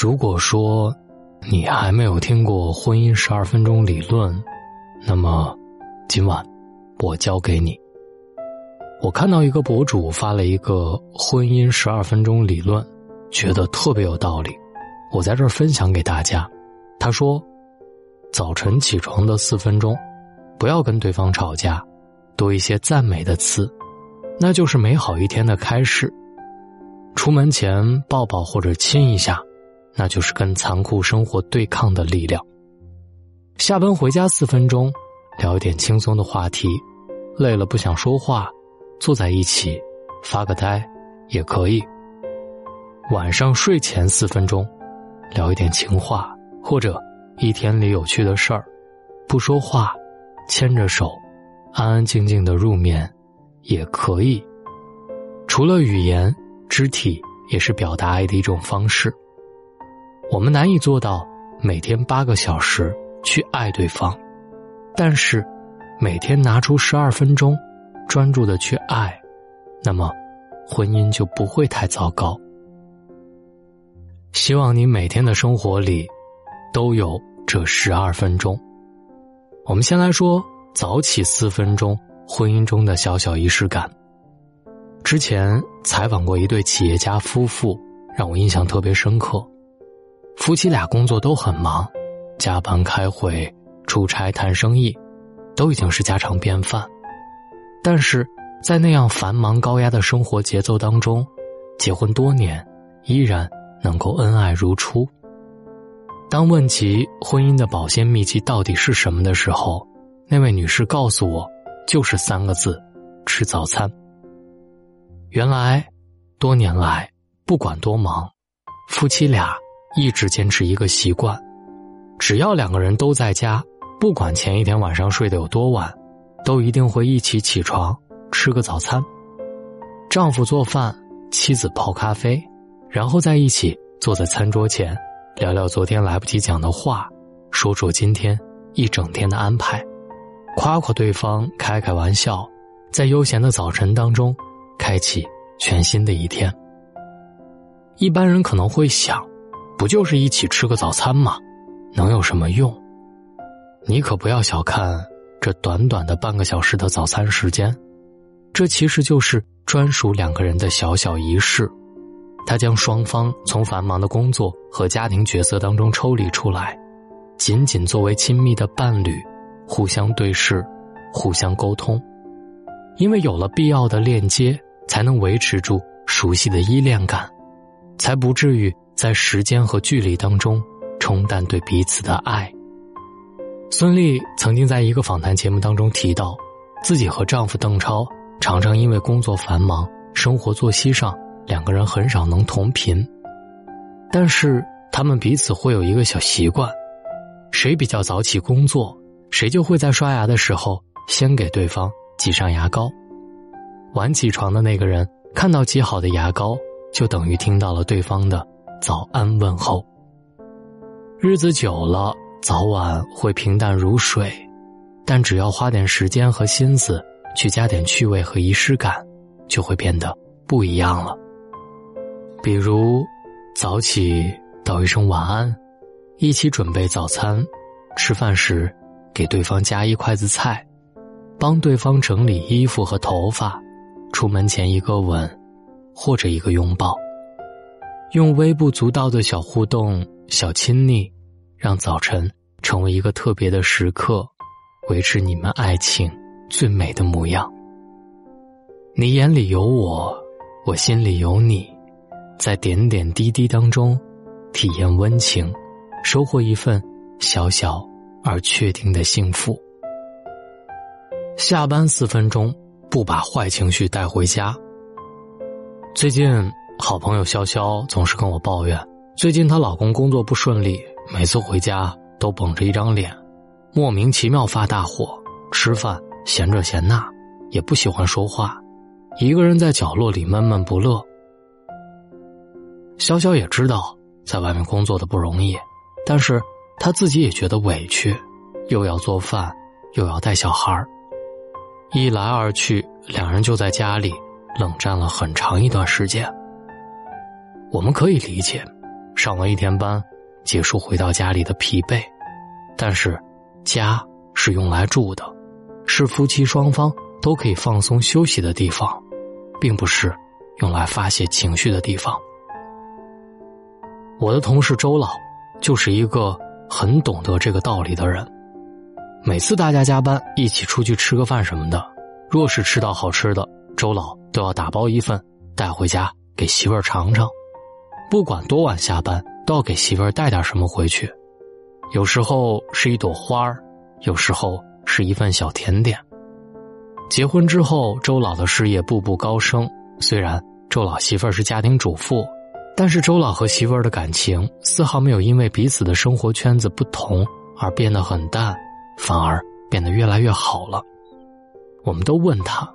如果说你还没有听过婚姻十二分钟理论，那么今晚我教给你。我看到一个博主发了一个婚姻十二分钟理论，觉得特别有道理，我在这儿分享给大家。他说，早晨起床的四分钟，不要跟对方吵架，多一些赞美的词，那就是美好一天的开始。出门前抱抱或者亲一下。那就是跟残酷生活对抗的力量。下班回家四分钟，聊一点轻松的话题，累了不想说话，坐在一起发个呆也可以。晚上睡前四分钟，聊一点情话或者一天里有趣的事儿，不说话，牵着手，安安静静的入眠也可以。除了语言，肢体也是表达爱的一种方式。我们难以做到每天八个小时去爱对方，但是每天拿出十二分钟，专注的去爱，那么婚姻就不会太糟糕。希望你每天的生活里都有这十二分钟。我们先来说早起四分钟，婚姻中的小小仪式感。之前采访过一对企业家夫妇，让我印象特别深刻。夫妻俩工作都很忙，加班、开会、出差、谈生意，都已经是家常便饭。但是在那样繁忙高压的生活节奏当中，结婚多年，依然能够恩爱如初。当问及婚姻的保鲜秘籍到底是什么的时候，那位女士告诉我，就是三个字：吃早餐。原来，多年来，不管多忙，夫妻俩。一直坚持一个习惯，只要两个人都在家，不管前一天晚上睡得有多晚，都一定会一起起床吃个早餐。丈夫做饭，妻子泡咖啡，然后在一起坐在餐桌前，聊聊昨天来不及讲的话，说说今天一整天的安排，夸夸对方，开开玩笑，在悠闲的早晨当中，开启全新的一天。一般人可能会想。不就是一起吃个早餐吗？能有什么用？你可不要小看这短短的半个小时的早餐时间，这其实就是专属两个人的小小仪式。它将双方从繁忙的工作和家庭角色当中抽离出来，仅仅作为亲密的伴侣，互相对视，互相沟通。因为有了必要的链接，才能维持住熟悉的依恋感，才不至于。在时间和距离当中冲淡对彼此的爱。孙俪曾经在一个访谈节目当中提到，自己和丈夫邓超常常因为工作繁忙，生活作息上两个人很少能同频。但是他们彼此会有一个小习惯，谁比较早起工作，谁就会在刷牙的时候先给对方挤上牙膏。晚起床的那个人看到挤好的牙膏，就等于听到了对方的。早安问候。日子久了，早晚会平淡如水，但只要花点时间和心思，去加点趣味和仪式感，就会变得不一样了。比如，早起道一声晚安，一起准备早餐，吃饭时给对方夹一筷子菜，帮对方整理衣服和头发，出门前一个吻，或者一个拥抱。用微不足道的小互动、小亲昵，让早晨成为一个特别的时刻，维持你们爱情最美的模样。你眼里有我，我心里有你，在点点滴滴当中，体验温情，收获一份小小而确定的幸福。下班四分钟，不把坏情绪带回家。最近。好朋友潇潇总是跟我抱怨，最近她老公工作不顺利，每次回家都绷着一张脸，莫名其妙发大火，吃饭嫌这嫌那，也不喜欢说话，一个人在角落里闷闷不乐。潇潇也知道在外面工作的不容易，但是她自己也觉得委屈，又要做饭，又要带小孩一来二去，两人就在家里冷战了很长一段时间。我们可以理解，上了一天班，结束回到家里的疲惫。但是，家是用来住的，是夫妻双方都可以放松休息的地方，并不是用来发泄情绪的地方。我的同事周老就是一个很懂得这个道理的人。每次大家加班一起出去吃个饭什么的，若是吃到好吃的，周老都要打包一份带回家给媳妇儿尝尝。不管多晚下班，都要给媳妇儿带点什么回去。有时候是一朵花儿，有时候是一份小甜点。结婚之后，周老的事业步步高升。虽然周老媳妇儿是家庭主妇，但是周老和媳妇儿的感情丝毫没有因为彼此的生活圈子不同而变得很淡，反而变得越来越好了。我们都问他：“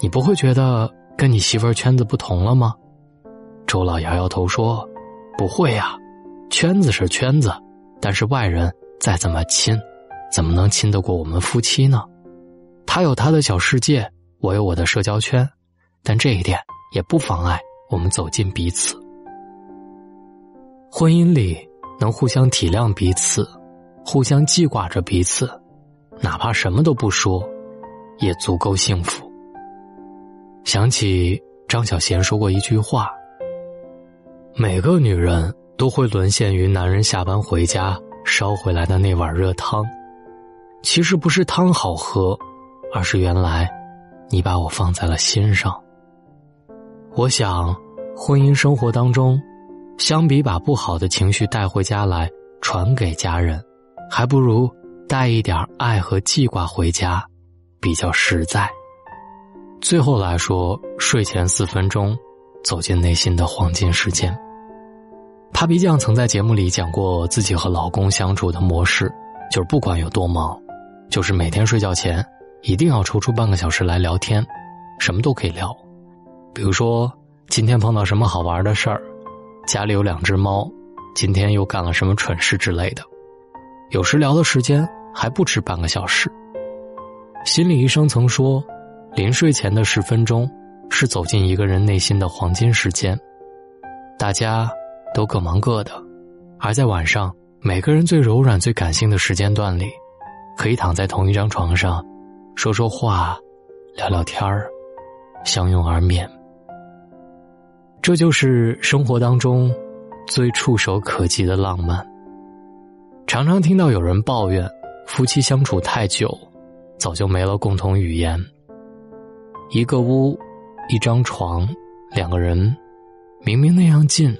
你不会觉得跟你媳妇儿圈子不同了吗？”周老摇摇头说：“不会呀，圈子是圈子。”但是外人再怎么亲，怎么能亲得过我们夫妻呢？他有他的小世界，我有我的社交圈，但这一点也不妨碍我们走进彼此。婚姻里能互相体谅彼此，互相记挂着彼此，哪怕什么都不说，也足够幸福。想起张小娴说过一句话：“每个女人。”都会沦陷于男人下班回家烧回来的那碗热汤，其实不是汤好喝，而是原来你把我放在了心上。我想，婚姻生活当中，相比把不好的情绪带回家来传给家人，还不如带一点爱和记挂回家，比较实在。最后来说，睡前四分钟，走进内心的黄金时间。帕皮酱曾在节目里讲过自己和老公相处的模式，就是不管有多忙，就是每天睡觉前一定要抽出半个小时来聊天，什么都可以聊，比如说今天碰到什么好玩的事儿，家里有两只猫，今天又干了什么蠢事之类的，有时聊的时间还不止半个小时。心理医生曾说，临睡前的十分钟是走进一个人内心的黄金时间，大家。都各忙各的，而在晚上，每个人最柔软、最感性的时间段里，可以躺在同一张床上，说说话，聊聊天儿，相拥而眠。这就是生活当中最触手可及的浪漫。常常听到有人抱怨，夫妻相处太久，早就没了共同语言。一个屋，一张床，两个人，明明那样近。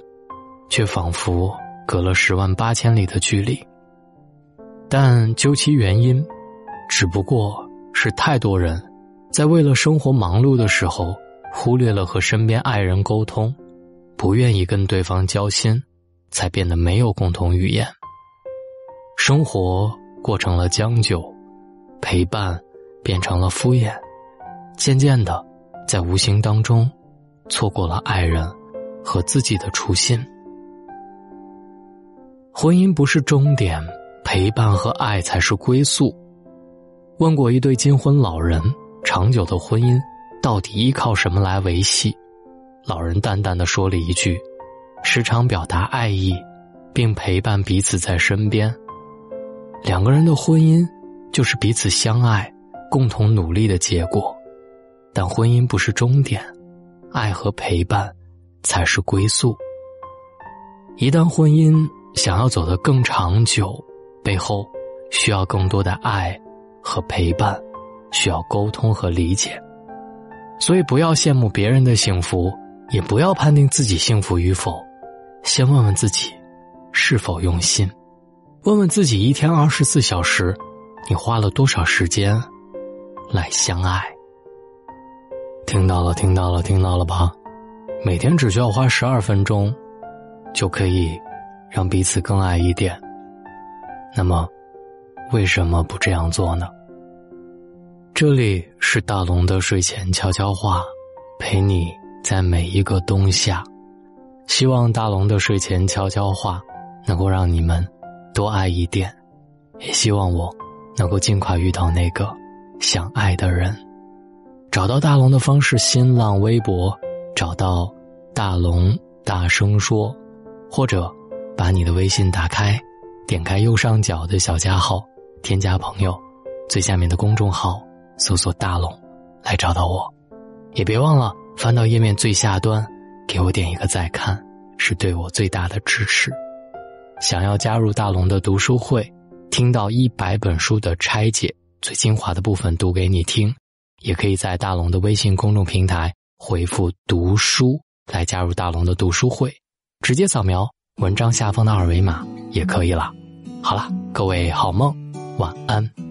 却仿佛隔了十万八千里的距离。但究其原因，只不过是太多人在为了生活忙碌的时候，忽略了和身边爱人沟通，不愿意跟对方交心，才变得没有共同语言。生活过成了将就，陪伴变成了敷衍，渐渐的，在无形当中，错过了爱人和自己的初心。婚姻不是终点，陪伴和爱才是归宿。问过一对金婚老人，长久的婚姻到底依靠什么来维系？老人淡淡的说了一句：“时常表达爱意，并陪伴彼此在身边。”两个人的婚姻就是彼此相爱、共同努力的结果。但婚姻不是终点，爱和陪伴才是归宿。一旦婚姻，想要走得更长久，背后需要更多的爱和陪伴，需要沟通和理解。所以，不要羡慕别人的幸福，也不要判定自己幸福与否。先问问自己是否用心，问问自己一天二十四小时，你花了多少时间来相爱？听到了，听到了，听到了吧？每天只需要花十二分钟，就可以。让彼此更爱一点。那么，为什么不这样做呢？这里是大龙的睡前悄悄话，陪你在每一个冬夏。希望大龙的睡前悄悄话能够让你们多爱一点，也希望我能够尽快遇到那个想爱的人。找到大龙的方式：新浪微博找到大龙大声说，或者。把你的微信打开，点开右上角的小加号，添加朋友，最下面的公众号搜索“大龙”，来找到我。也别忘了翻到页面最下端，给我点一个再看，是对我最大的支持。想要加入大龙的读书会，听到一百本书的拆解，最精华的部分读给你听，也可以在大龙的微信公众平台回复“读书”来加入大龙的读书会，直接扫描文章下方的二维码也可以了。好了，各位好梦，晚安。